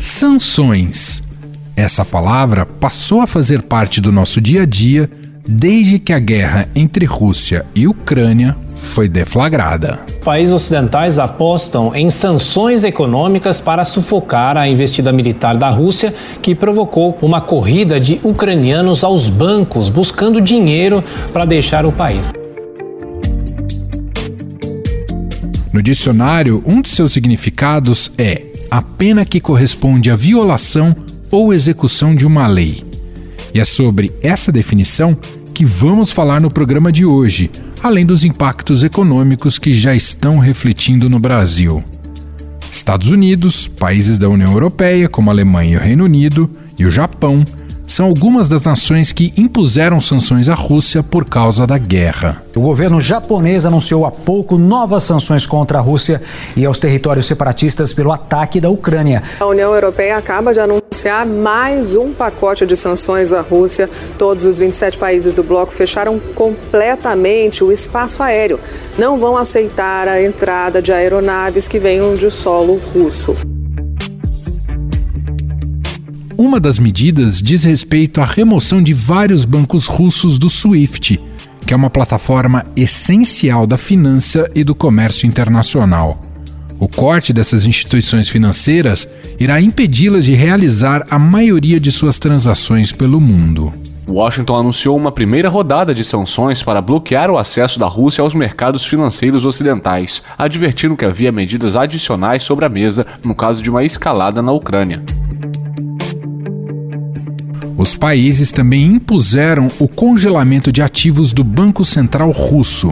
Sanções. Essa palavra passou a fazer parte do nosso dia a dia desde que a guerra entre Rússia e Ucrânia foi deflagrada. Países ocidentais apostam em sanções econômicas para sufocar a investida militar da Rússia, que provocou uma corrida de ucranianos aos bancos buscando dinheiro para deixar o país. No dicionário, um de seus significados é a pena que corresponde à violação ou execução de uma lei. E é sobre essa definição que vamos falar no programa de hoje, além dos impactos econômicos que já estão refletindo no Brasil. Estados Unidos, países da União Europeia, como Alemanha e o Reino Unido, e o Japão, são algumas das nações que impuseram sanções à Rússia por causa da guerra. O governo japonês anunciou há pouco novas sanções contra a Rússia e aos territórios separatistas pelo ataque da Ucrânia. A União Europeia acaba de anunciar mais um pacote de sanções à Rússia. Todos os 27 países do bloco fecharam completamente o espaço aéreo. Não vão aceitar a entrada de aeronaves que venham de solo russo. Uma das medidas diz respeito à remoção de vários bancos russos do SWIFT, que é uma plataforma essencial da finança e do comércio internacional. O corte dessas instituições financeiras irá impedi-las de realizar a maioria de suas transações pelo mundo. Washington anunciou uma primeira rodada de sanções para bloquear o acesso da Rússia aos mercados financeiros ocidentais, advertindo que havia medidas adicionais sobre a mesa no caso de uma escalada na Ucrânia. Os países também impuseram o congelamento de ativos do Banco Central Russo.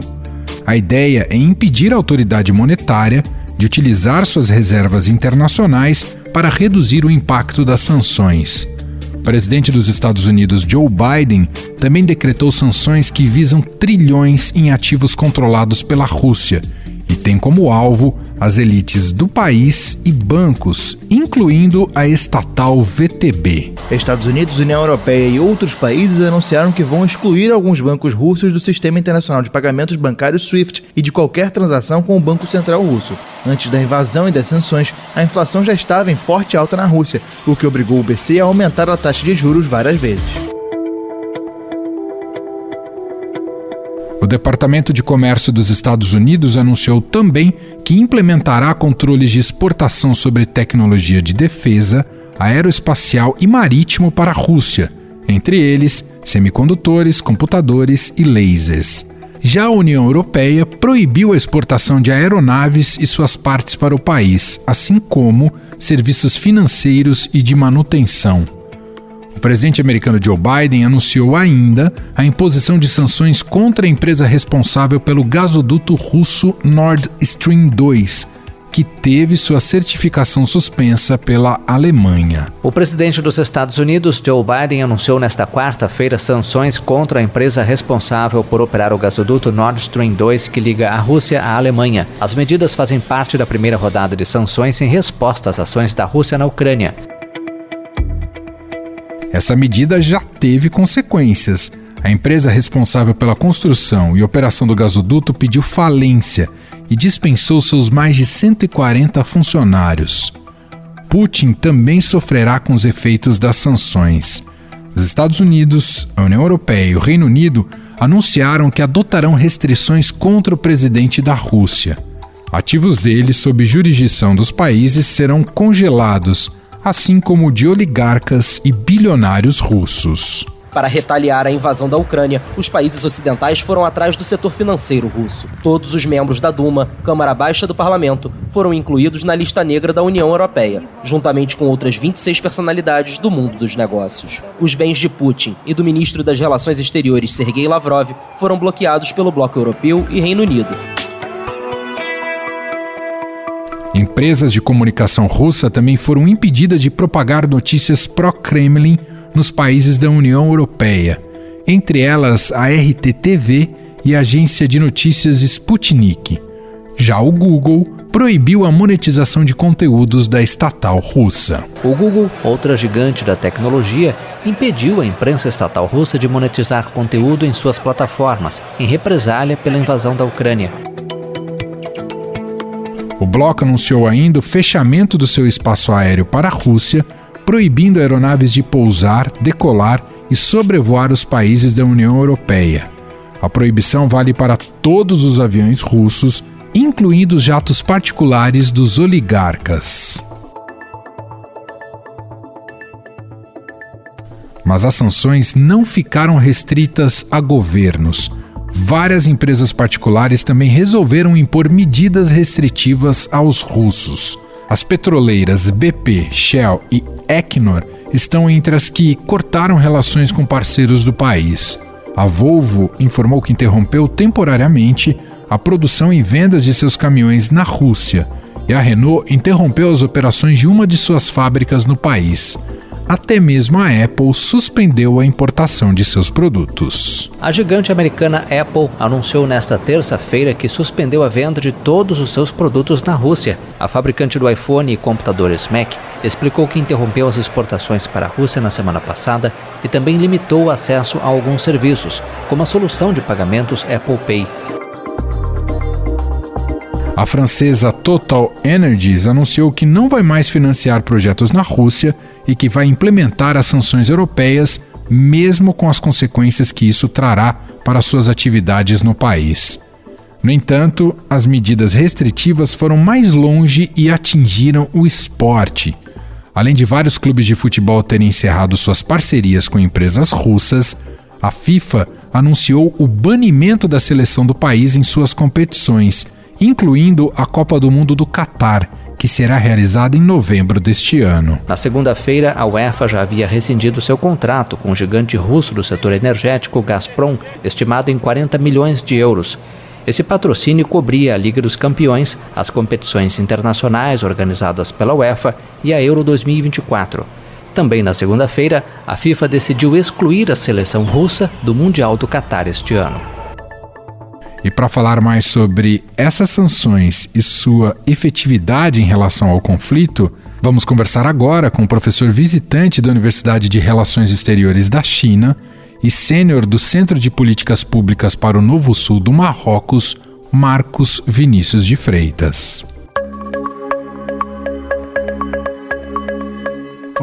A ideia é impedir a autoridade monetária de utilizar suas reservas internacionais para reduzir o impacto das sanções. O presidente dos Estados Unidos, Joe Biden, também decretou sanções que visam trilhões em ativos controlados pela Rússia e tem como alvo as elites do país e bancos, incluindo a estatal VTB. Estados Unidos, União Europeia e outros países anunciaram que vão excluir alguns bancos russos do sistema internacional de pagamentos bancários SWIFT e de qualquer transação com o Banco Central Russo. Antes da invasão e das sanções, a inflação já estava em forte alta na Rússia, o que obrigou o BC a aumentar a taxa de juros várias vezes. O Departamento de Comércio dos Estados Unidos anunciou também que implementará controles de exportação sobre tecnologia de defesa, aeroespacial e marítimo para a Rússia, entre eles semicondutores, computadores e lasers. Já a União Europeia proibiu a exportação de aeronaves e suas partes para o país, assim como serviços financeiros e de manutenção presidente americano Joe Biden anunciou ainda a imposição de sanções contra a empresa responsável pelo gasoduto russo Nord Stream 2, que teve sua certificação suspensa pela Alemanha. O presidente dos Estados Unidos, Joe Biden, anunciou nesta quarta-feira sanções contra a empresa responsável por operar o gasoduto Nord Stream 2 que liga a Rússia à Alemanha. As medidas fazem parte da primeira rodada de sanções em resposta às ações da Rússia na Ucrânia. Essa medida já teve consequências. A empresa responsável pela construção e operação do gasoduto pediu falência e dispensou seus mais de 140 funcionários. Putin também sofrerá com os efeitos das sanções. Os Estados Unidos, a União Europeia e o Reino Unido anunciaram que adotarão restrições contra o presidente da Rússia. Ativos dele sob jurisdição dos países serão congelados assim como de oligarcas e bilionários russos. Para retaliar a invasão da Ucrânia, os países ocidentais foram atrás do setor financeiro russo. Todos os membros da Duma, Câmara Baixa do Parlamento, foram incluídos na lista negra da União Europeia, juntamente com outras 26 personalidades do mundo dos negócios. Os bens de Putin e do ministro das Relações Exteriores Sergei Lavrov foram bloqueados pelo Bloco Europeu e Reino Unido. Empresas de comunicação russa também foram impedidas de propagar notícias pró-Kremlin nos países da União Europeia, entre elas a RTTV e a agência de notícias Sputnik. Já o Google proibiu a monetização de conteúdos da estatal russa. O Google, outra gigante da tecnologia, impediu a imprensa estatal russa de monetizar conteúdo em suas plataformas, em represália pela invasão da Ucrânia. O bloco anunciou ainda o fechamento do seu espaço aéreo para a Rússia, proibindo aeronaves de pousar, decolar e sobrevoar os países da União Europeia. A proibição vale para todos os aviões russos, incluindo os jatos particulares dos oligarcas. Mas as sanções não ficaram restritas a governos. Várias empresas particulares também resolveram impor medidas restritivas aos russos. As petroleiras BP, Shell e Equinor estão entre as que cortaram relações com parceiros do país. A Volvo informou que interrompeu temporariamente a produção e vendas de seus caminhões na Rússia, e a Renault interrompeu as operações de uma de suas fábricas no país. Até mesmo a Apple suspendeu a importação de seus produtos. A gigante americana Apple anunciou nesta terça-feira que suspendeu a venda de todos os seus produtos na Rússia. A fabricante do iPhone e computadores Mac explicou que interrompeu as exportações para a Rússia na semana passada e também limitou o acesso a alguns serviços, como a solução de pagamentos Apple Pay. A francesa Total Energies anunciou que não vai mais financiar projetos na Rússia e que vai implementar as sanções europeias, mesmo com as consequências que isso trará para suas atividades no país. No entanto, as medidas restritivas foram mais longe e atingiram o esporte. Além de vários clubes de futebol terem encerrado suas parcerias com empresas russas, a FIFA anunciou o banimento da seleção do país em suas competições incluindo a Copa do Mundo do Catar, que será realizada em novembro deste ano. Na segunda-feira, a UEFA já havia rescindido seu contrato com o gigante russo do setor energético Gazprom, estimado em 40 milhões de euros. Esse patrocínio cobria a Liga dos Campeões, as competições internacionais organizadas pela UEFA e a Euro 2024. Também na segunda-feira, a FIFA decidiu excluir a seleção russa do Mundial do Catar este ano. E para falar mais sobre essas sanções e sua efetividade em relação ao conflito, vamos conversar agora com o professor visitante da Universidade de Relações Exteriores da China e sênior do Centro de Políticas Públicas para o Novo Sul do Marrocos, Marcos Vinícius de Freitas.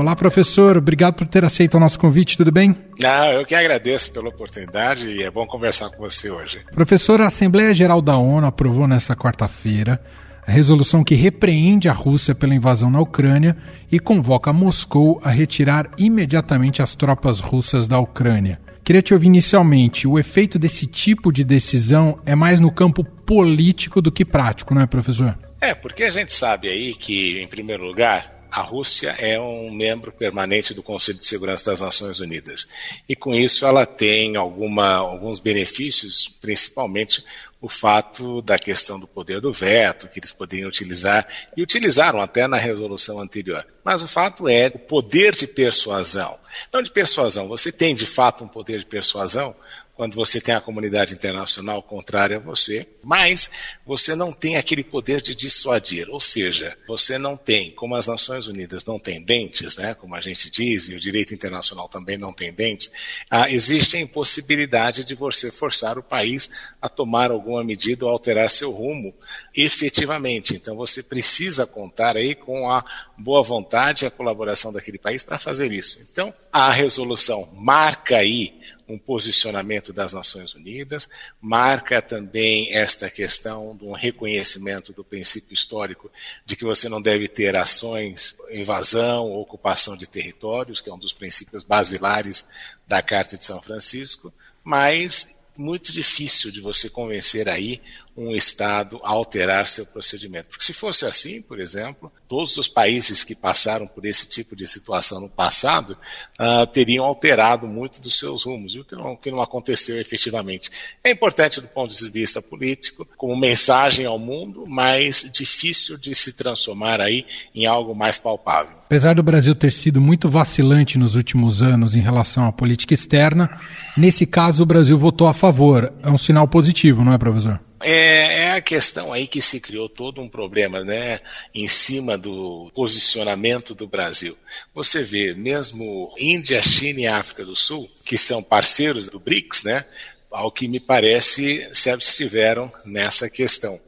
Olá, professor. Obrigado por ter aceito o nosso convite. Tudo bem? Não, eu que agradeço pela oportunidade e é bom conversar com você hoje. Professor, a Assembleia Geral da ONU aprovou nesta quarta-feira a resolução que repreende a Rússia pela invasão na Ucrânia e convoca Moscou a retirar imediatamente as tropas russas da Ucrânia. Queria te ouvir inicialmente, o efeito desse tipo de decisão é mais no campo político do que prático, não é, professor? É, porque a gente sabe aí que, em primeiro lugar, a Rússia é um membro permanente do Conselho de Segurança das Nações Unidas. E com isso ela tem alguma, alguns benefícios, principalmente o fato da questão do poder do veto, que eles poderiam utilizar, e utilizaram até na resolução anterior. Mas o fato é o poder de persuasão. Não de persuasão, você tem de fato um poder de persuasão quando você tem a comunidade internacional contrária a você, mas você não tem aquele poder de dissuadir, ou seja, você não tem, como as Nações Unidas não têm dentes, né, como a gente diz, e o direito internacional também não tem dentes, ah, existe a impossibilidade de você forçar o país a tomar alguma medida ou alterar seu rumo efetivamente. Então você precisa contar aí com a boa vontade e a colaboração daquele país para fazer isso. Então a resolução marca aí um posicionamento das Nações Unidas, marca também esta questão de um reconhecimento do princípio histórico de que você não deve ter ações, invasão ocupação de territórios, que é um dos princípios basilares da Carta de São Francisco, mas muito difícil de você convencer aí um Estado alterar seu procedimento. Porque se fosse assim, por exemplo, todos os países que passaram por esse tipo de situação no passado uh, teriam alterado muito dos seus rumos, o que não, que não aconteceu efetivamente. É importante do ponto de vista político, como mensagem ao mundo, mas difícil de se transformar aí em algo mais palpável. Apesar do Brasil ter sido muito vacilante nos últimos anos em relação à política externa, nesse caso o Brasil votou a favor. É um sinal positivo, não é, professor? É, é, a questão aí que se criou todo um problema, né, em cima do posicionamento do Brasil. Você vê, mesmo Índia, China e África do Sul, que são parceiros do BRICS, né, ao que me parece, se abstiveram nessa questão.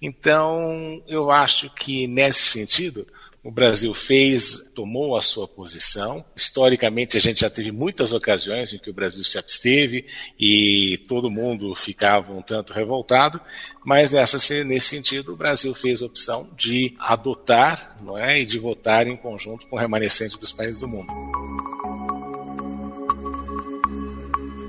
Então, eu acho que nesse sentido, o Brasil fez, tomou a sua posição. Historicamente, a gente já teve muitas ocasiões em que o Brasil se absteve e todo mundo ficava um tanto revoltado, mas nessa, nesse sentido, o Brasil fez a opção de adotar não é, e de votar em conjunto com o remanescente dos países do mundo.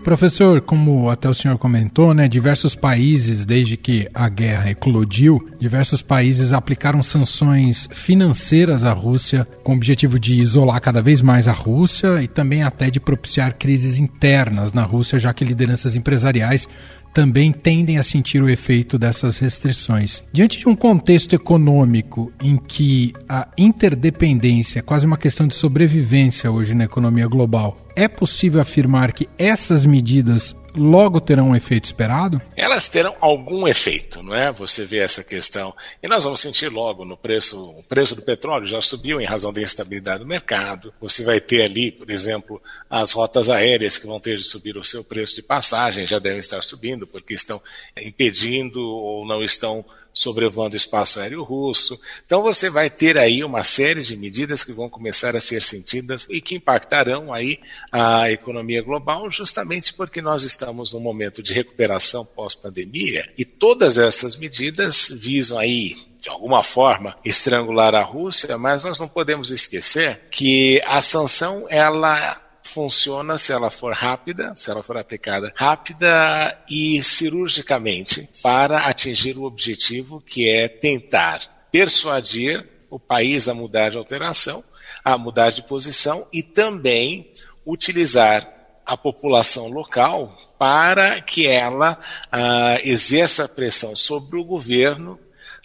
Professor, como até o senhor comentou, né, diversos países, desde que a guerra eclodiu, diversos países aplicaram sanções financeiras à Rússia com o objetivo de isolar cada vez mais a Rússia e também até de propiciar crises internas na Rússia, já que lideranças empresariais também tendem a sentir o efeito dessas restrições. Diante de um contexto econômico em que a interdependência é quase uma questão de sobrevivência hoje na economia global, é possível afirmar que essas medidas logo terão um efeito esperado? Elas terão algum efeito, não é? Você vê essa questão. E nós vamos sentir logo no preço, o preço do petróleo já subiu em razão da instabilidade do mercado. Você vai ter ali, por exemplo, as rotas aéreas que vão ter de subir o seu preço de passagem, já devem estar subindo, porque estão impedindo ou não estão sobrevoando o espaço aéreo russo. Então você vai ter aí uma série de medidas que vão começar a ser sentidas e que impactarão aí a economia global, justamente porque nós estamos num momento de recuperação pós-pandemia e todas essas medidas visam aí de alguma forma estrangular a Rússia, mas nós não podemos esquecer que a sanção ela funciona se ela for rápida, se ela for aplicada rápida e cirurgicamente para atingir o objetivo que é tentar persuadir o país a mudar de alteração, a mudar de posição e também utilizar a população local para que ela ah, exerça pressão sobre o governo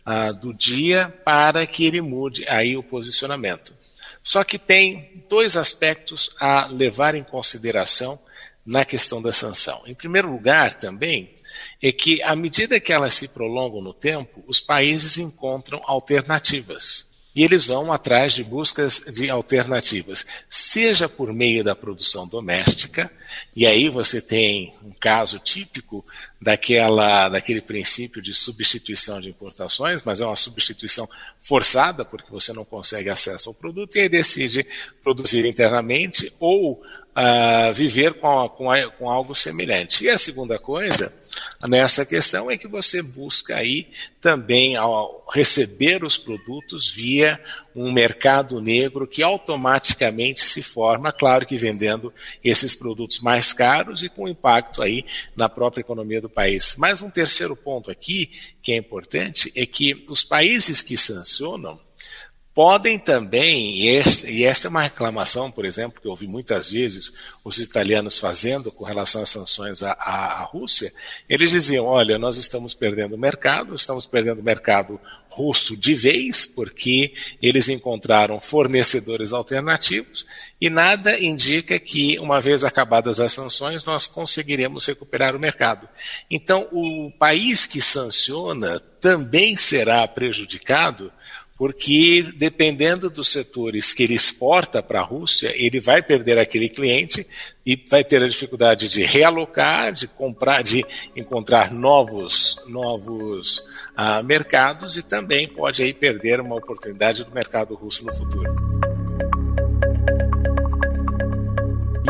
ah, do dia para que ele mude aí o posicionamento. Só que tem dois aspectos a levar em consideração na questão da sanção. Em primeiro lugar, também, é que à medida que elas se prolongam no tempo, os países encontram alternativas. E eles vão atrás de buscas de alternativas, seja por meio da produção doméstica, e aí você tem um caso típico daquela, daquele princípio de substituição de importações, mas é uma substituição forçada, porque você não consegue acesso ao produto, e aí decide produzir internamente ou uh, viver com, com, com algo semelhante. E a segunda coisa nessa questão é que você busca aí também ao receber os produtos via um mercado negro que automaticamente se forma, claro que vendendo esses produtos mais caros e com impacto aí na própria economia do país. Mas um terceiro ponto aqui que é importante é que os países que sancionam podem também, e, esta é uma reclamação, por exemplo, que eu ouvi muitas vezes os italianos fazendo com relação às sanções à, à, à Rússia, eles diziam: olha, nós estamos perdendo o mercado, estamos perdendo o mercado russo de vez, porque eles encontraram fornecedores alternativos e nada indica que, uma vez acabadas as sanções, nós conseguiremos recuperar o mercado. Então, o país que sanciona também será prejudicado porque dependendo dos setores que ele exporta para a Rússia, ele vai perder aquele cliente e vai ter a dificuldade de realocar, de comprar, de encontrar novos, novos ah, mercados e também pode aí perder uma oportunidade do mercado russo no futuro.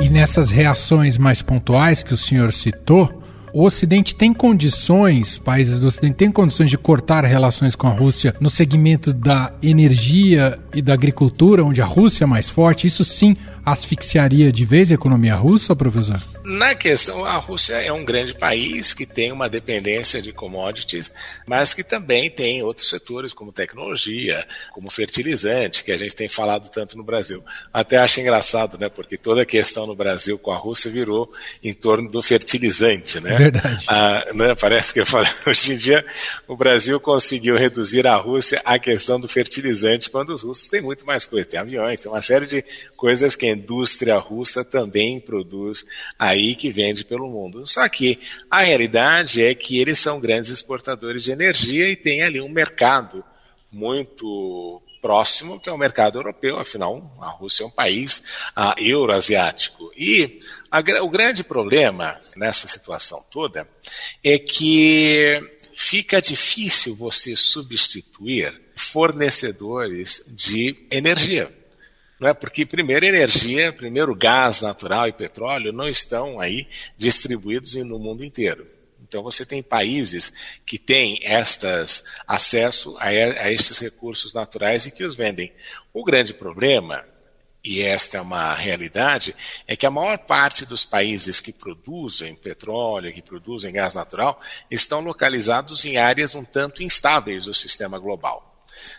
E nessas reações mais pontuais que o senhor citou, o Ocidente tem condições, países do Ocidente têm condições de cortar relações com a Rússia no segmento da energia e da agricultura, onde a Rússia é mais forte. Isso sim asfixiaria de vez a economia russa, professor? Na questão, a Rússia é um grande país que tem uma dependência de commodities, mas que também tem outros setores como tecnologia, como fertilizante, que a gente tem falado tanto no Brasil. Até acho engraçado, né? Porque toda a questão no Brasil com a Rússia virou em torno do fertilizante, né? Verdade. Ah, né? Parece que eu falo, hoje em dia o Brasil conseguiu reduzir a Rússia à questão do fertilizante, quando os russos têm muito mais coisa. Tem aviões, tem uma série de coisas que a indústria russa também produz aí que vende pelo mundo. Só que a realidade é que eles são grandes exportadores de energia e tem ali um mercado muito próximo, que é o mercado europeu, afinal, a Rússia é um país uh, euroasiático. E a, o grande problema nessa situação toda é que fica difícil você substituir fornecedores de energia. Não é? Porque, primeiro, energia, primeiro, gás natural e petróleo não estão aí distribuídos no mundo inteiro. Então, você tem países que têm estas acesso a, a estes recursos naturais e que os vendem. O grande problema e esta é uma realidade, é que a maior parte dos países que produzem petróleo, que produzem gás natural, estão localizados em áreas um tanto instáveis do sistema global.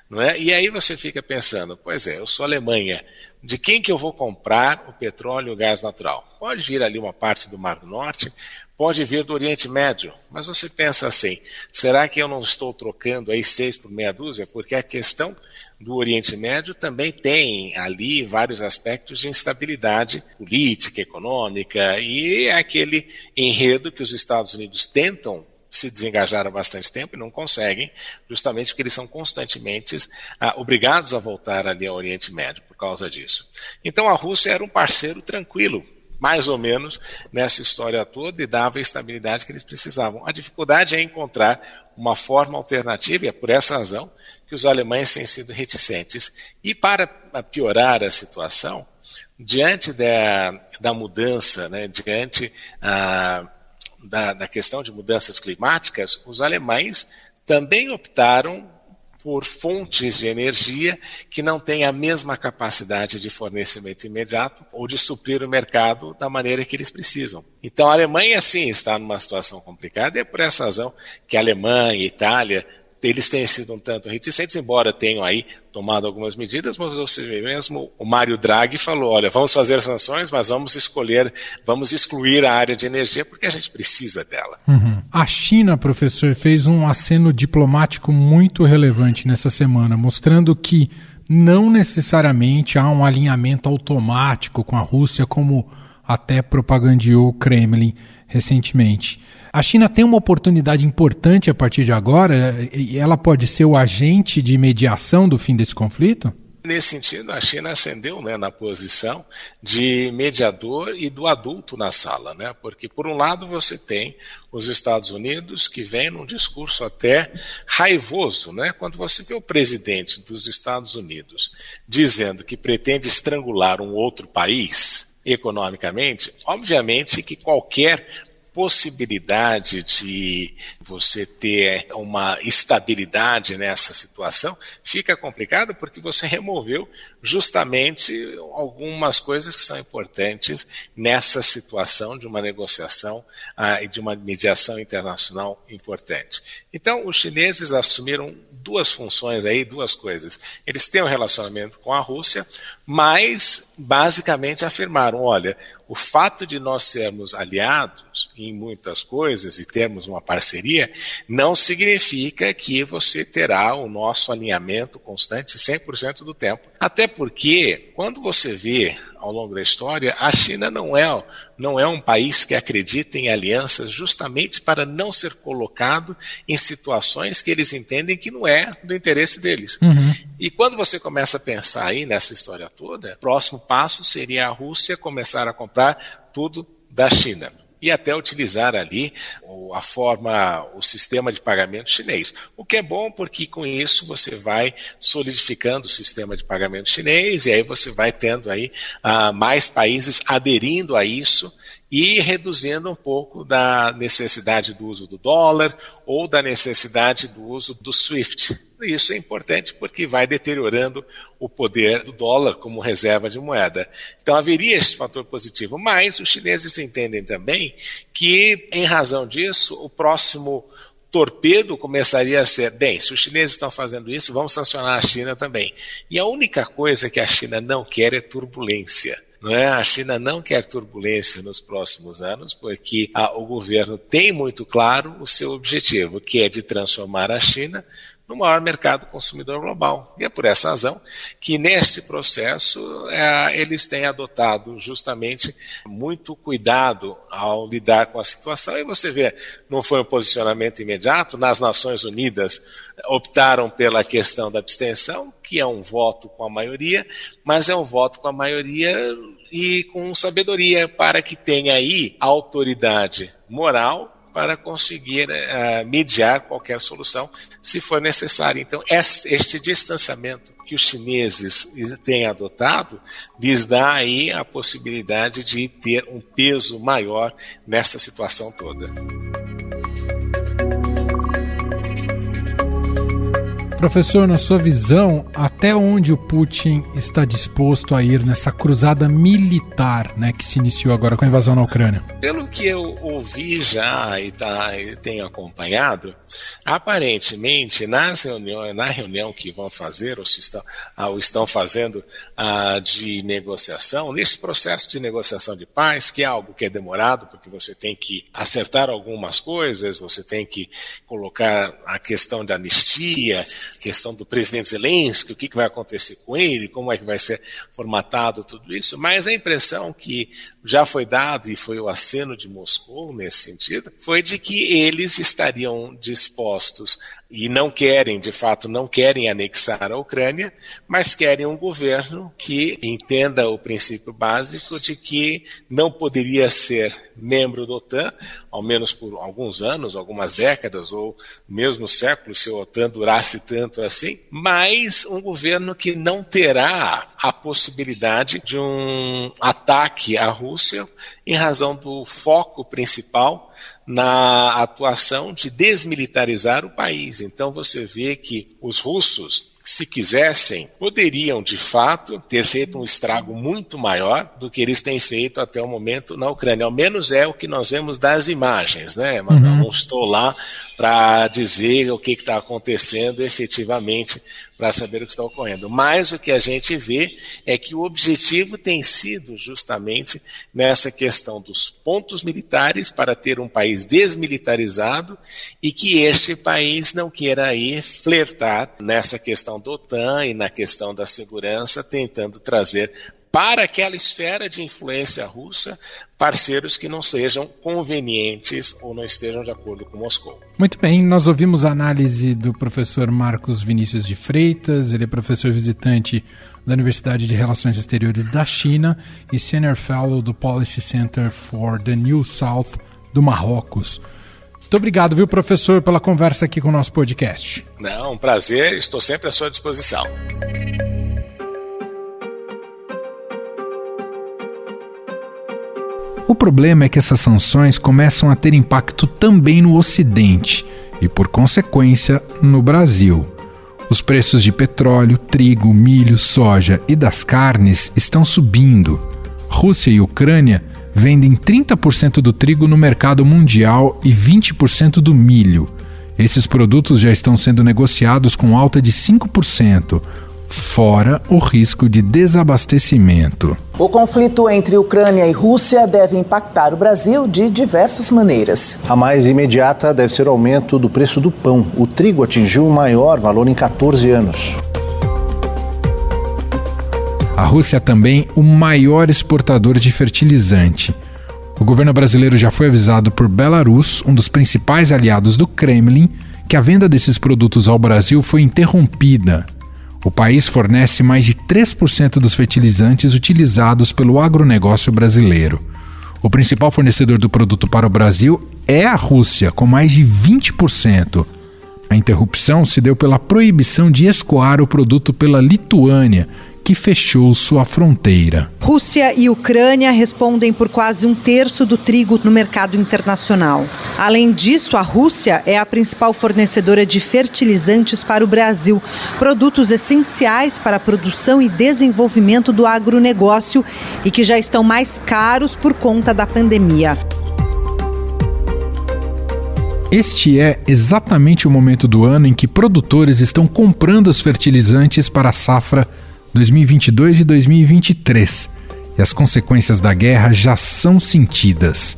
Não é? E aí você fica pensando, pois é, eu sou Alemanha, de quem que eu vou comprar o petróleo e o gás natural? Pode vir ali uma parte do Mar do Norte, pode vir do Oriente Médio, mas você pensa assim, será que eu não estou trocando aí seis por meia dúzia? Porque a questão do Oriente Médio também tem ali vários aspectos de instabilidade política, econômica e é aquele enredo que os Estados Unidos tentam se desengajar há bastante tempo e não conseguem, justamente porque eles são constantemente ah, obrigados a voltar ali ao Oriente Médio por causa disso. Então a Rússia era um parceiro tranquilo, mais ou menos, nessa história toda e dava a estabilidade que eles precisavam. A dificuldade é encontrar uma forma alternativa, e é por essa razão que os alemães têm sido reticentes. E para piorar a situação, diante da, da mudança, né, diante ah, da, da questão de mudanças climáticas, os alemães também optaram por fontes de energia que não têm a mesma capacidade de fornecimento imediato ou de suprir o mercado da maneira que eles precisam. Então a Alemanha sim está numa situação complicada e é por essa razão que a Alemanha, a Itália eles têm sido um tanto reticentes, embora tenham aí tomado algumas medidas, mas você vê mesmo o Mário Draghi falou, olha, vamos fazer sanções, mas vamos escolher, vamos excluir a área de energia porque a gente precisa dela. Uhum. A China, professor, fez um aceno diplomático muito relevante nessa semana, mostrando que não necessariamente há um alinhamento automático com a Rússia, como até propagandeou o Kremlin recentemente. A China tem uma oportunidade importante a partir de agora e ela pode ser o agente de mediação do fim desse conflito? Nesse sentido, a China ascendeu né, na posição de mediador e do adulto na sala, né? porque, por um lado, você tem os Estados Unidos que vem num discurso até raivoso. Né? Quando você vê o presidente dos Estados Unidos dizendo que pretende estrangular um outro país, economicamente, obviamente que qualquer possibilidade de você ter uma estabilidade nessa situação fica complicado porque você removeu justamente algumas coisas que são importantes nessa situação de uma negociação ah, e de uma mediação internacional importante. Então, os chineses assumiram duas funções aí, duas coisas. Eles têm um relacionamento com a Rússia, mas basicamente afirmaram: olha, o fato de nós sermos aliados em muitas coisas e termos uma parceria não significa que você terá o nosso alinhamento constante 100% do tempo. Até porque, quando você vê ao longo da história, a China não é, não é um país que acredita em alianças justamente para não ser colocado em situações que eles entendem que não é do interesse deles. Uhum. E quando você começa a pensar aí nessa história toda, o próximo passo seria a Rússia começar a comprar tudo da China e até utilizar ali a forma, o sistema de pagamento chinês. O que é bom porque com isso você vai solidificando o sistema de pagamento chinês e aí você vai tendo aí uh, mais países aderindo a isso e reduzindo um pouco da necessidade do uso do dólar ou da necessidade do uso do SWIFT. Isso é importante porque vai deteriorando o poder do dólar como reserva de moeda. Então haveria esse fator positivo, mas os chineses entendem também que, em razão disso, o próximo torpedo começaria a ser: bem, se os chineses estão fazendo isso, vamos sancionar a China também. E a única coisa que a China não quer é turbulência. Não é? A China não quer turbulência nos próximos anos, porque a, o governo tem muito claro o seu objetivo, que é de transformar a China no maior mercado consumidor global. E é por essa razão que, neste processo, é, eles têm adotado justamente muito cuidado ao lidar com a situação. E você vê, não foi um posicionamento imediato, nas Nações Unidas optaram pela questão da abstenção, que é um voto com a maioria, mas é um voto com a maioria e com sabedoria para que tenha aí autoridade moral para conseguir uh, mediar qualquer solução, se for necessário. Então, este distanciamento que os chineses têm adotado lhes dá aí a possibilidade de ter um peso maior nessa situação toda. Professor, na sua visão, até onde o Putin está disposto a ir nessa cruzada militar né, que se iniciou agora com a invasão na Ucrânia? Pelo que eu ouvi já e, tá, e tenho acompanhado, aparentemente nas reuniões, na reunião que vão fazer ou, estão, ah, ou estão fazendo ah, de negociação, nesse processo de negociação de paz, que é algo que é demorado, porque você tem que acertar algumas coisas, você tem que colocar a questão da anistia, questão do presidente Zelensky, o que, que vai acontecer com ele, como é que vai ser formatado tudo isso, mas a impressão que já foi dado e foi o aceno de Moscou nesse sentido, foi de que eles estariam dispostos e não querem, de fato, não querem anexar a Ucrânia, mas querem um governo que entenda o princípio básico de que não poderia ser membro da OTAN, ao menos por alguns anos, algumas décadas, ou mesmo séculos, se a OTAN durasse tanto assim, mas um governo que não terá a possibilidade de um ataque à Rússia em razão do foco principal na atuação de desmilitarizar o país. Então você vê que os russos se quisessem, poderiam de fato ter feito um estrago muito maior do que eles têm feito até o momento na Ucrânia. Ao menos é o que nós vemos das imagens, né? Mas uhum. não estou lá para dizer o que está acontecendo efetivamente para saber o que está ocorrendo. Mas o que a gente vê é que o objetivo tem sido justamente nessa questão dos pontos militares para ter um país desmilitarizado e que este país não queira aí flertar nessa questão da OTAN e na questão da segurança, tentando trazer para aquela esfera de influência russa parceiros que não sejam convenientes ou não estejam de acordo com Moscou. Muito bem, nós ouvimos a análise do professor Marcos Vinícius de Freitas, ele é professor visitante da Universidade de Relações Exteriores da China e Senior Fellow do Policy Center for the New South do Marrocos. Muito obrigado, viu, professor, pela conversa aqui com o nosso podcast. Não, um prazer, estou sempre à sua disposição. O problema é que essas sanções começam a ter impacto também no Ocidente e, por consequência, no Brasil. Os preços de petróleo, trigo, milho, soja e das carnes estão subindo. Rússia e Ucrânia vendem 30% do trigo no mercado mundial e 20% do milho. Esses produtos já estão sendo negociados com alta de 5%, fora o risco de desabastecimento. O conflito entre Ucrânia e Rússia deve impactar o Brasil de diversas maneiras. A mais imediata deve ser o aumento do preço do pão. O trigo atingiu o maior valor em 14 anos. A Rússia é também o maior exportador de fertilizante. O governo brasileiro já foi avisado por Belarus, um dos principais aliados do Kremlin, que a venda desses produtos ao Brasil foi interrompida o país fornece mais de 3% dos fertilizantes utilizados pelo agronegócio brasileiro. O principal fornecedor do produto para o Brasil é a Rússia, com mais de 20%. A interrupção se deu pela proibição de escoar o produto pela Lituânia, que fechou sua fronteira. Rússia e Ucrânia respondem por quase um terço do trigo no mercado internacional. Além disso, a Rússia é a principal fornecedora de fertilizantes para o Brasil, produtos essenciais para a produção e desenvolvimento do agronegócio e que já estão mais caros por conta da pandemia. Este é exatamente o momento do ano em que produtores estão comprando os fertilizantes para a safra 2022 e 2023, e as consequências da guerra já são sentidas.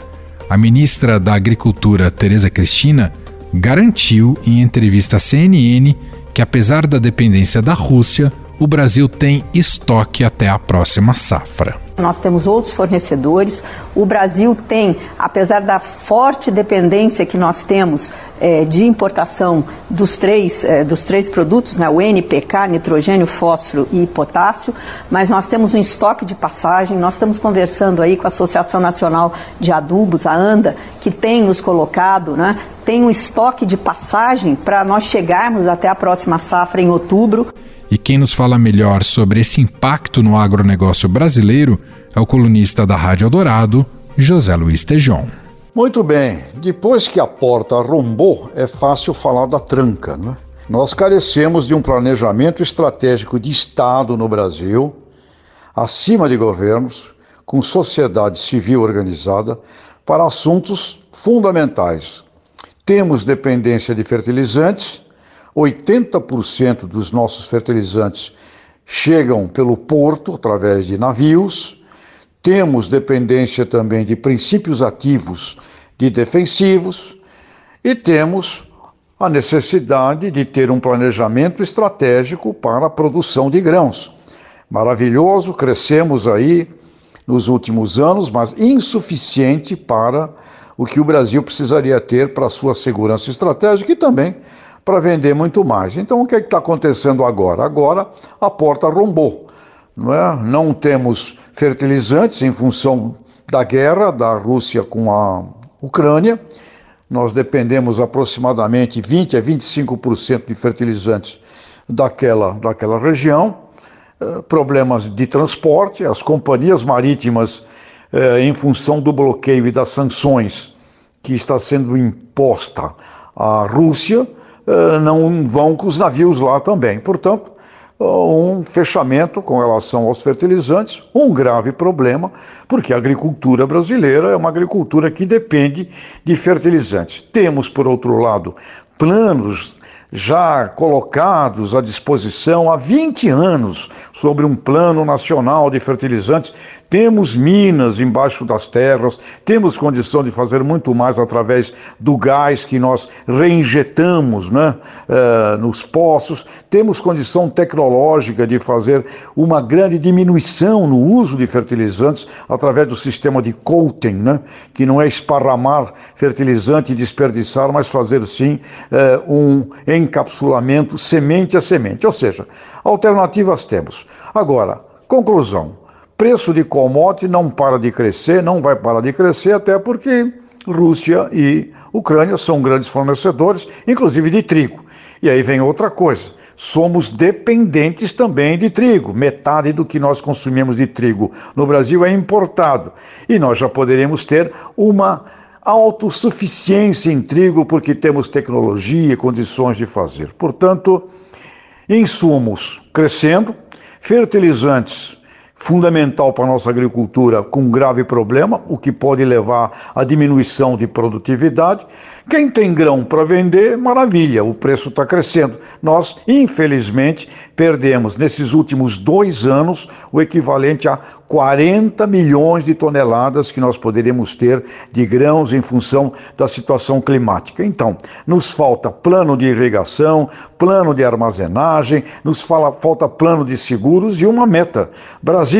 A ministra da Agricultura, Tereza Cristina, garantiu em entrevista à CNN que, apesar da dependência da Rússia, o Brasil tem estoque até a próxima safra. Nós temos outros fornecedores. O Brasil tem, apesar da forte dependência que nós temos é, de importação dos três, é, dos três produtos, né, o NPK, nitrogênio, fósforo e potássio, mas nós temos um estoque de passagem, nós estamos conversando aí com a Associação Nacional de Adubos, a ANDA, que tem nos colocado, né, tem um estoque de passagem para nós chegarmos até a próxima safra em outubro. E quem nos fala melhor sobre esse impacto no agronegócio brasileiro é o colunista da Rádio Eldorado, José Luiz Tejon. Muito bem, depois que a porta arrombou, é fácil falar da tranca. Né? Nós carecemos de um planejamento estratégico de Estado no Brasil, acima de governos, com sociedade civil organizada, para assuntos fundamentais. Temos dependência de fertilizantes, 80% dos nossos fertilizantes chegam pelo porto através de navios temos dependência também de princípios ativos de defensivos e temos a necessidade de ter um planejamento estratégico para a produção de grãos. Maravilhoso, crescemos aí nos últimos anos, mas insuficiente para o que o Brasil precisaria ter para a sua segurança estratégica e também para vender muito mais. Então, o que é está acontecendo agora? Agora a porta rombou. Não, é? não temos fertilizantes em função da guerra da Rússia com a Ucrânia. Nós dependemos aproximadamente 20 a 25% de fertilizantes daquela, daquela região. Eh, problemas de transporte, as companhias marítimas, eh, em função do bloqueio e das sanções que está sendo imposta à Rússia, não vão com os navios lá também. Portanto, um fechamento com relação aos fertilizantes, um grave problema, porque a agricultura brasileira é uma agricultura que depende de fertilizantes. Temos, por outro lado, planos já colocados à disposição há 20 anos sobre um plano nacional de fertilizantes. Temos minas embaixo das terras, temos condição de fazer muito mais através do gás que nós reinjetamos né, uh, nos poços, temos condição tecnológica de fazer uma grande diminuição no uso de fertilizantes através do sistema de coating, né, que não é esparramar fertilizante e desperdiçar, mas fazer sim uh, um encapsulamento semente a semente. Ou seja, alternativas temos. Agora, conclusão: preço de commodity não para de crescer, não vai parar de crescer, até porque Rússia e Ucrânia são grandes fornecedores, inclusive de trigo. E aí vem outra coisa. Somos dependentes também de trigo. Metade do que nós consumimos de trigo no Brasil é importado. E nós já poderíamos ter uma autossuficiência em trigo, porque temos tecnologia e condições de fazer. Portanto, insumos crescendo, fertilizantes fundamental para a nossa agricultura com grave problema, o que pode levar à diminuição de produtividade. Quem tem grão para vender, maravilha, o preço está crescendo. Nós, infelizmente, perdemos nesses últimos dois anos o equivalente a 40 milhões de toneladas que nós poderíamos ter de grãos em função da situação climática. Então, nos falta plano de irrigação, plano de armazenagem, nos fala, falta plano de seguros e uma meta. Brasil,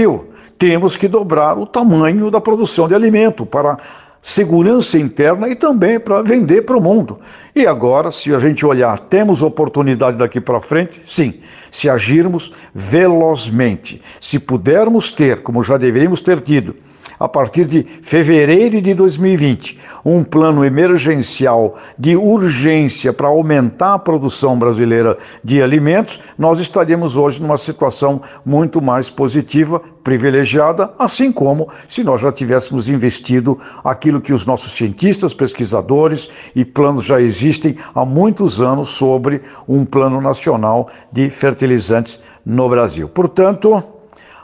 temos que dobrar o tamanho da produção de alimento para segurança interna e também para vender para o mundo. E agora, se a gente olhar, temos oportunidade daqui para frente? Sim, se agirmos velozmente, se pudermos ter, como já deveríamos ter tido, a partir de fevereiro de 2020, um plano emergencial de urgência para aumentar a produção brasileira de alimentos, nós estaríamos hoje numa situação muito mais positiva, privilegiada, assim como se nós já tivéssemos investido aquilo que os nossos cientistas, pesquisadores e planos já existem há muitos anos sobre um plano nacional de fertilizantes no Brasil. Portanto,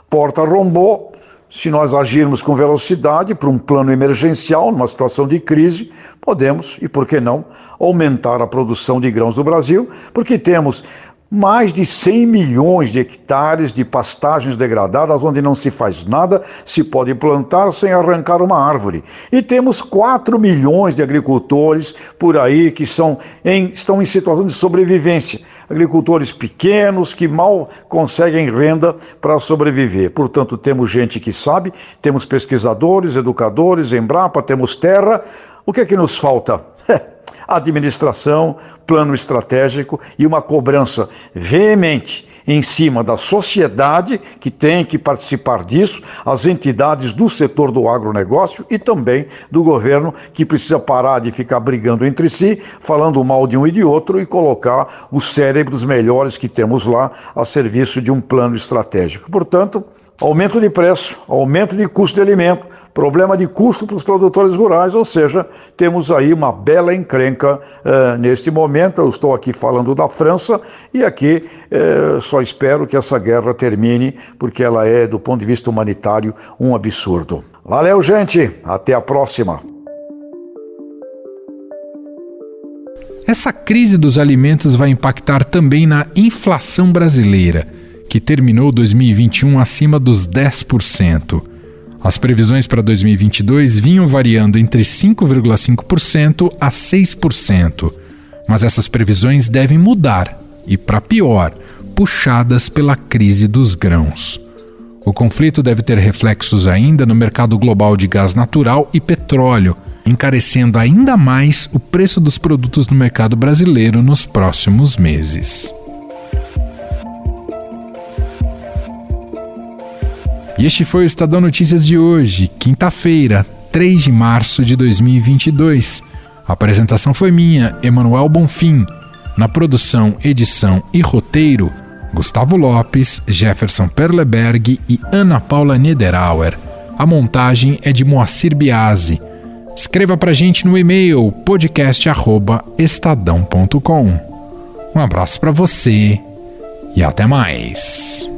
porta rombou, se nós agirmos com velocidade para um plano emergencial, numa situação de crise, podemos, e por que não, aumentar a produção de grãos do Brasil, porque temos mais de 100 milhões de hectares de pastagens degradadas, onde não se faz nada, se pode plantar sem arrancar uma árvore. E temos 4 milhões de agricultores por aí que são em, estão em situação de sobrevivência. Agricultores pequenos que mal conseguem renda para sobreviver. Portanto, temos gente que sabe, temos pesquisadores, educadores, Embrapa, temos terra. O que é que nos falta? administração, plano estratégico e uma cobrança veemente em cima da sociedade que tem que participar disso, as entidades do setor do agronegócio e também do governo que precisa parar de ficar brigando entre si, falando mal de um e de outro e colocar os cérebros melhores que temos lá a serviço de um plano estratégico. Portanto, aumento de preço, aumento de custo de alimento, problema de custo para os produtores rurais, ou seja, temos aí uma bela encrenca uh, neste momento. Eu estou aqui falando da França e aqui uh, só espero que essa guerra termine, porque ela é, do ponto de vista humanitário, um absurdo. Valeu, gente, até a próxima. Essa crise dos alimentos vai impactar também na inflação brasileira, que terminou 2021 acima dos 10%. As previsões para 2022 vinham variando entre 5,5% a 6%, mas essas previsões devem mudar e, para pior, puxadas pela crise dos grãos. O conflito deve ter reflexos ainda no mercado global de gás natural e petróleo, encarecendo ainda mais o preço dos produtos no mercado brasileiro nos próximos meses. E este foi o Estadão Notícias de hoje, quinta-feira, 3 de março de 2022. A apresentação foi minha, Emanuel Bonfim. Na produção, edição e roteiro, Gustavo Lopes, Jefferson Perleberg e Ana Paula Niederauer. A montagem é de Moacir Biasi. Escreva pra gente no e-mail podcast@estadão.com. Um abraço para você e até mais.